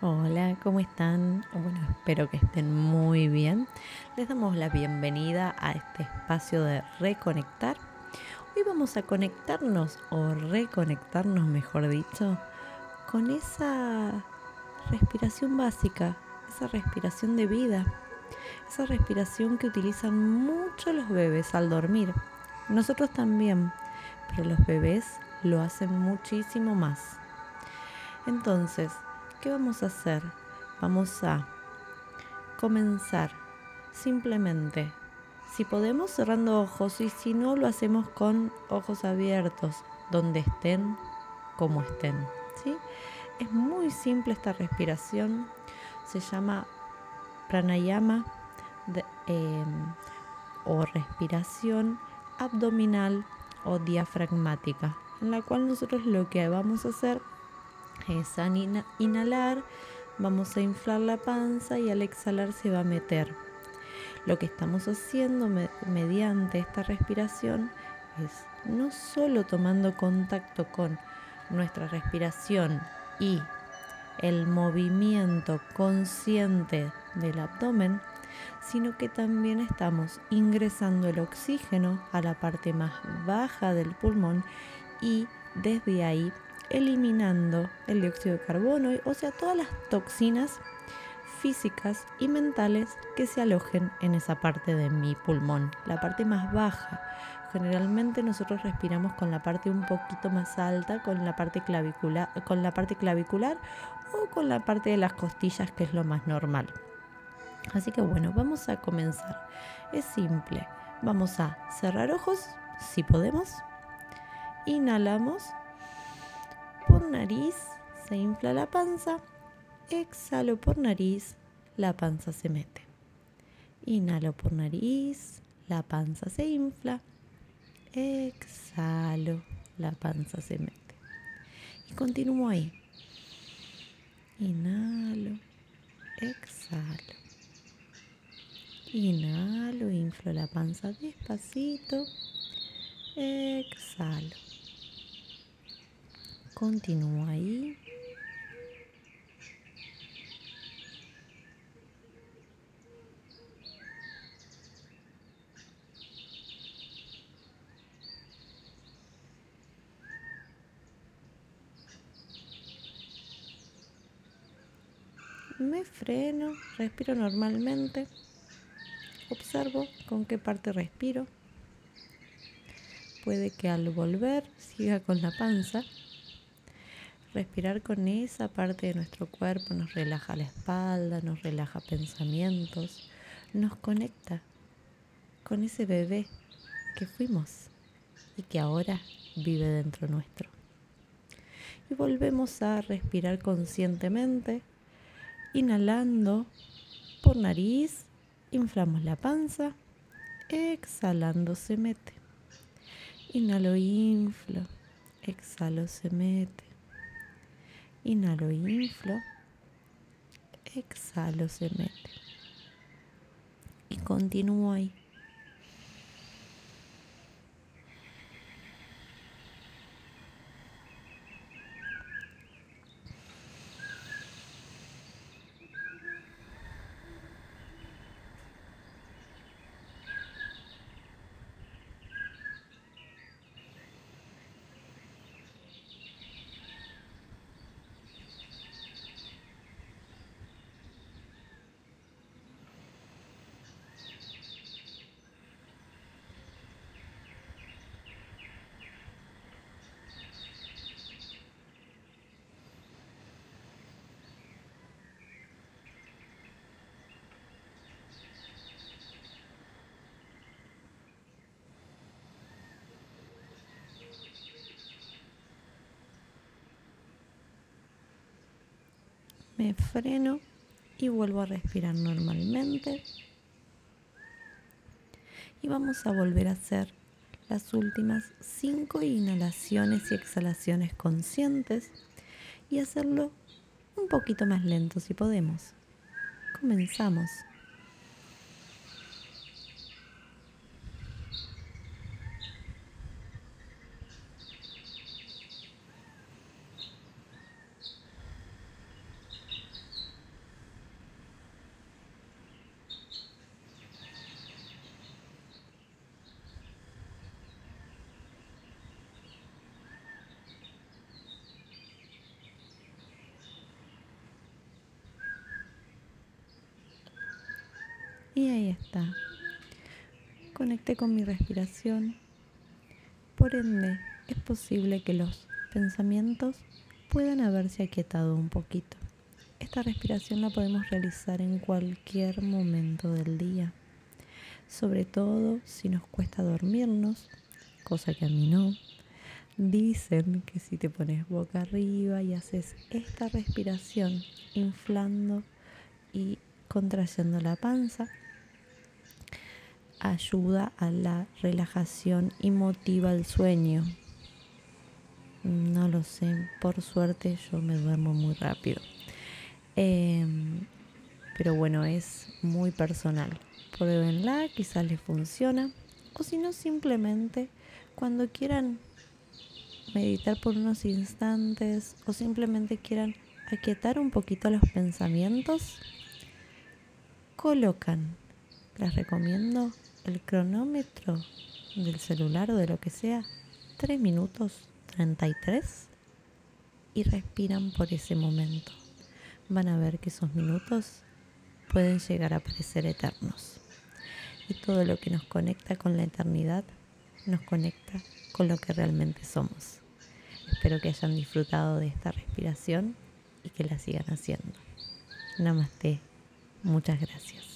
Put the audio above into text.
Hola, ¿cómo están? Bueno, espero que estén muy bien. Les damos la bienvenida a este espacio de reconectar. Hoy vamos a conectarnos o reconectarnos, mejor dicho, con esa respiración básica, esa respiración de vida, esa respiración que utilizan mucho los bebés al dormir. Nosotros también, pero los bebés lo hacen muchísimo más. Entonces, ¿qué vamos a hacer? Vamos a comenzar simplemente, si podemos cerrando ojos y si no lo hacemos con ojos abiertos, donde estén, como estén. ¿sí? Es muy simple esta respiración, se llama pranayama em, o respiración abdominal o diafragmática, en la cual nosotros lo que vamos a hacer es inhalar, vamos a inflar la panza y al exhalar se va a meter. Lo que estamos haciendo mediante esta respiración es no solo tomando contacto con nuestra respiración y el movimiento consciente del abdomen, sino que también estamos ingresando el oxígeno a la parte más baja del pulmón y desde ahí eliminando el dióxido de carbono, o sea, todas las toxinas físicas y mentales que se alojen en esa parte de mi pulmón, la parte más baja. Generalmente nosotros respiramos con la parte un poquito más alta, con la parte clavicular, con la parte clavicular o con la parte de las costillas, que es lo más normal. Así que bueno, vamos a comenzar. Es simple. Vamos a cerrar ojos, si podemos. Inhalamos por nariz, se infla la panza. Exhalo por nariz, la panza se mete. Inhalo por nariz, la panza se infla. Exhalo, la panza se mete. Y continúo ahí. Inhalo, exhalo. Inhalo, inflo la panza despacito. Exhalo. Continúo ahí. Me freno, respiro normalmente, observo con qué parte respiro. Puede que al volver siga con la panza Respirar con esa parte de nuestro cuerpo nos relaja la espalda, nos relaja pensamientos, nos conecta con ese bebé que fuimos y que ahora vive dentro nuestro. Y volvemos a respirar conscientemente, inhalando por nariz, inflamos la panza, exhalando se mete. Inhalo, inflo, exhalo, se mete. Inhalo, inflo. Exhalo, se mete. Y continúo ahí. Me freno y vuelvo a respirar normalmente. Y vamos a volver a hacer las últimas cinco inhalaciones y exhalaciones conscientes y hacerlo un poquito más lento si podemos. Comenzamos. Y ahí está. Conecté con mi respiración. Por ende, es posible que los pensamientos puedan haberse aquietado un poquito. Esta respiración la podemos realizar en cualquier momento del día, sobre todo si nos cuesta dormirnos, cosa que a mí no. Dicen que si te pones boca arriba y haces esta respiración, inflando y contrayendo la panza, ayuda a la relajación y motiva el sueño. No lo sé, por suerte yo me duermo muy rápido. Em, pero bueno, es muy personal. Pruébenla, quizás les funciona. O si no, simplemente cuando quieran meditar por unos instantes o simplemente quieran aquietar un poquito los pensamientos, colocan, les recomiendo el cronómetro del celular o de lo que sea, 3 minutos 33 y respiran por ese momento. Van a ver que esos minutos pueden llegar a parecer eternos. Y todo lo que nos conecta con la eternidad nos conecta con lo que realmente somos. Espero que hayan disfrutado de esta respiración y que la sigan haciendo. Namaste. Muchas gracias.